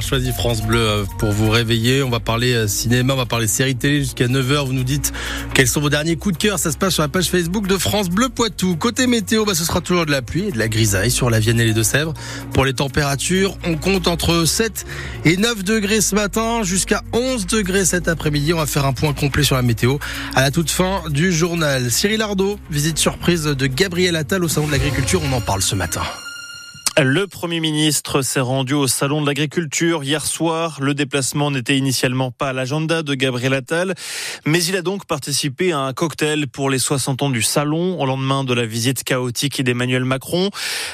choisi France Bleu euh, pour vous réveiller. On va parler euh, cinéma, on va parler série télé jusqu'à 9h. Vous nous dites quels sont vos derniers coups de cœur. Ça se passe sur la page Facebook de France Bleu Poitou. Côté météo, bah, ce sera toujours de la pluie et de la grisaille sur la Vienne et les Deux-Sèvres. Pour les températures, on compte entre 7 et 9 degrés ce matin jusqu'à 11 degrés cet après-midi. On va faire un point complet sur la météo à la toute fin du journal. Cyril Ardo, visite surprise de Gabriel Attal au Salon de l'Agriculture. On en parle ce matin. Le Premier ministre s'est rendu au Salon de l'Agriculture hier soir. Le déplacement n'était initialement pas à l'agenda de Gabriel Attal, mais il a donc participé à un cocktail pour les 60 ans du Salon au lendemain de la visite chaotique d'Emmanuel Macron.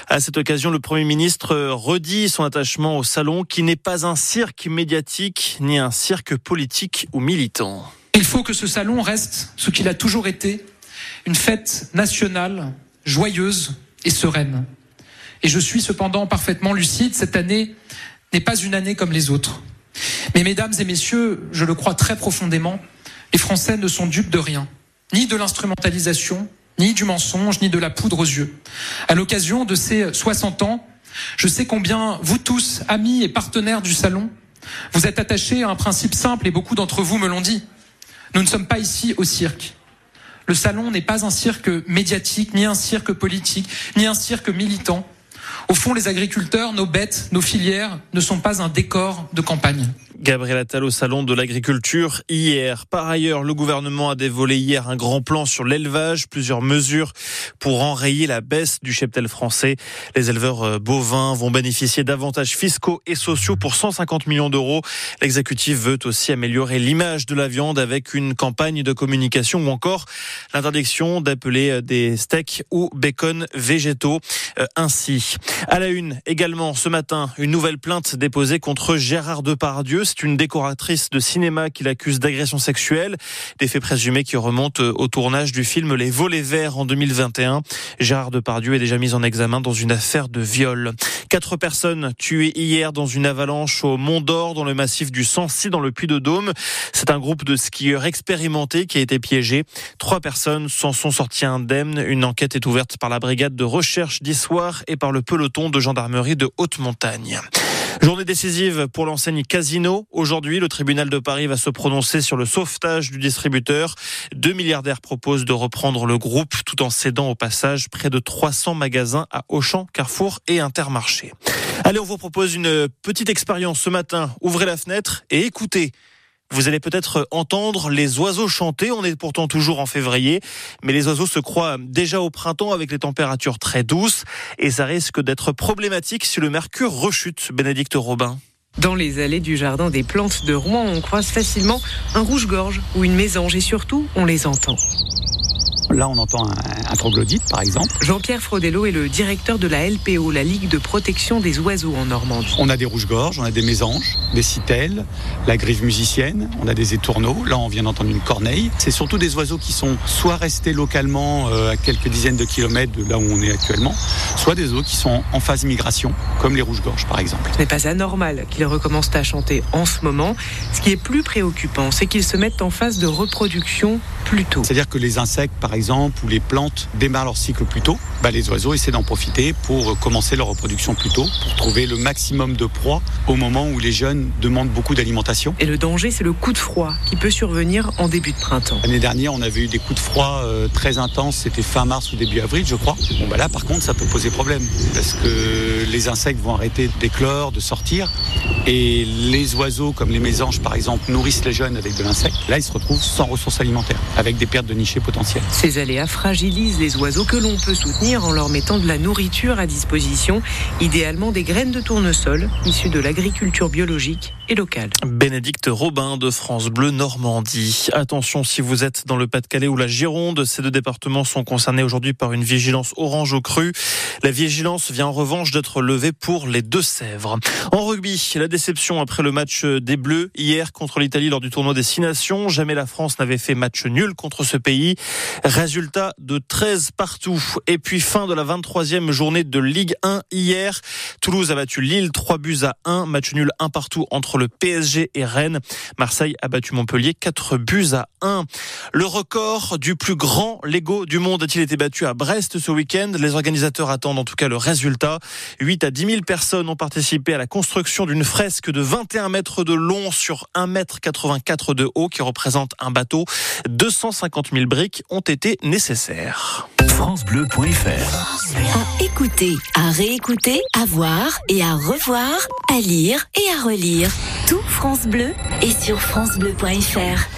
À cette occasion, le Premier ministre redit son attachement au Salon qui n'est pas un cirque médiatique ni un cirque politique ou militant. Il faut que ce Salon reste ce qu'il a toujours été, une fête nationale, joyeuse et sereine. Et je suis cependant parfaitement lucide, cette année n'est pas une année comme les autres. Mais mesdames et messieurs, je le crois très profondément, les Français ne sont dupes de rien, ni de l'instrumentalisation, ni du mensonge, ni de la poudre aux yeux. À l'occasion de ces 60 ans, je sais combien vous tous, amis et partenaires du salon, vous êtes attachés à un principe simple et beaucoup d'entre vous me l'ont dit. Nous ne sommes pas ici au cirque. Le salon n'est pas un cirque médiatique, ni un cirque politique, ni un cirque militant. Au fond, les agriculteurs, nos bêtes, nos filières ne sont pas un décor de campagne. Gabriel Attal au salon de l'agriculture hier. Par ailleurs, le gouvernement a dévoilé hier un grand plan sur l'élevage, plusieurs mesures pour enrayer la baisse du cheptel français. Les éleveurs euh, bovins vont bénéficier d'avantages fiscaux et sociaux pour 150 millions d'euros. L'exécutif veut aussi améliorer l'image de la viande avec une campagne de communication ou encore l'interdiction d'appeler euh, des steaks ou bacon végétaux euh, ainsi. À la une également ce matin, une nouvelle plainte déposée contre Gérard Depardieu c'est une décoratrice de cinéma qui l'accuse d'agression sexuelle. Des faits présumés qui remontent au tournage du film Les Volets Verts en 2021. Gérard Depardieu est déjà mis en examen dans une affaire de viol. Quatre personnes tuées hier dans une avalanche au Mont d'Or dans le massif du Sancy dans le Puy-de-Dôme. C'est un groupe de skieurs expérimentés qui a été piégé. Trois personnes s'en sont sorties indemnes. Une enquête est ouverte par la brigade de recherche d'Issoire et par le peloton de gendarmerie de haute montagne. Journée décisive pour l'enseigne Casino. Aujourd'hui, le tribunal de Paris va se prononcer sur le sauvetage du distributeur. Deux milliardaires proposent de reprendre le groupe tout en cédant au passage près de 300 magasins à Auchan, Carrefour et Intermarché. Allez, on vous propose une petite expérience ce matin. Ouvrez la fenêtre et écoutez. Vous allez peut-être entendre les oiseaux chanter. On est pourtant toujours en février, mais les oiseaux se croient déjà au printemps avec les températures très douces et ça risque d'être problématique si le mercure rechute. Bénédicte Robin. Dans les allées du jardin des plantes de Rouen, on croise facilement un rouge-gorge ou une mésange et surtout, on les entend. Là, on entend un, un troglodyte, par exemple. Jean-Pierre Frodello est le directeur de la LPO, la Ligue de protection des oiseaux en Normandie. On a des rouges-gorges, on a des mésanges, des citelles, la grive musicienne, on a des étourneaux. Là, on vient d'entendre une corneille. C'est surtout des oiseaux qui sont soit restés localement euh, à quelques dizaines de kilomètres de là où on est actuellement, soit des oiseaux qui sont en phase migration, comme les rouges-gorges, par exemple. Ce n'est pas anormal qu'ils recommencent à chanter en ce moment. Ce qui est plus préoccupant, c'est qu'ils se mettent en phase de reproduction plus tôt. C'est-à-dire que les insectes, par exemple, ou les plantes démarrent leur cycle plus tôt, bah, les oiseaux essaient d'en profiter pour commencer leur reproduction plus tôt, pour trouver le maximum de proies au moment où les jeunes demandent beaucoup d'alimentation. Et le danger, c'est le coup de froid qui peut survenir en début de printemps. L'année dernière, on avait eu des coups de froid euh, très intenses, c'était fin mars ou début avril, je crois. Bon, bah là, par contre, ça peut poser problème, parce que les insectes vont arrêter d'éclore, de sortir, et les oiseaux, comme les mésanges par exemple, nourrissent les jeunes avec de l'insecte. Là, ils se retrouvent sans ressources alimentaires, avec des pertes de nichés potentielles. Ces aléas fragilisent les oiseaux que l'on peut soutenir en leur mettant de la nourriture à disposition, idéalement des graines de tournesol issues de l'agriculture biologique et locale. Bénédicte Robin de France Bleu Normandie. Attention si vous êtes dans le Pas-de-Calais ou la Gironde, ces deux départements sont concernés aujourd'hui par une vigilance orange au cru. La vigilance vient en revanche d'être levée pour les Deux-Sèvres. En rugby, la déception après le match des Bleus hier contre l'Italie lors du tournoi des Six Nations. Jamais la France n'avait fait match nul contre ce pays. Résultat de 13 partout. Et puis fin de la 23e journée de Ligue 1 hier. Toulouse a battu Lille 3 buts à 1, match nul un partout entre le PSG et Rennes. Marseille a battu Montpellier 4 buts à 1. Le record du plus grand Lego du monde a-t-il été battu à Brest ce week-end? Les organisateurs attendent en tout cas le résultat. 8 à 10 000 personnes ont participé à la construction d'une fresque de 21 mètres de long sur 1 mètre 84 de haut qui représente un bateau. 250 000 briques ont été nécessaires. FranceBleu.fr À écouter, à réécouter, à voir et à revoir, à lire et à relire. Tout France Bleu est sur FranceBleu.fr.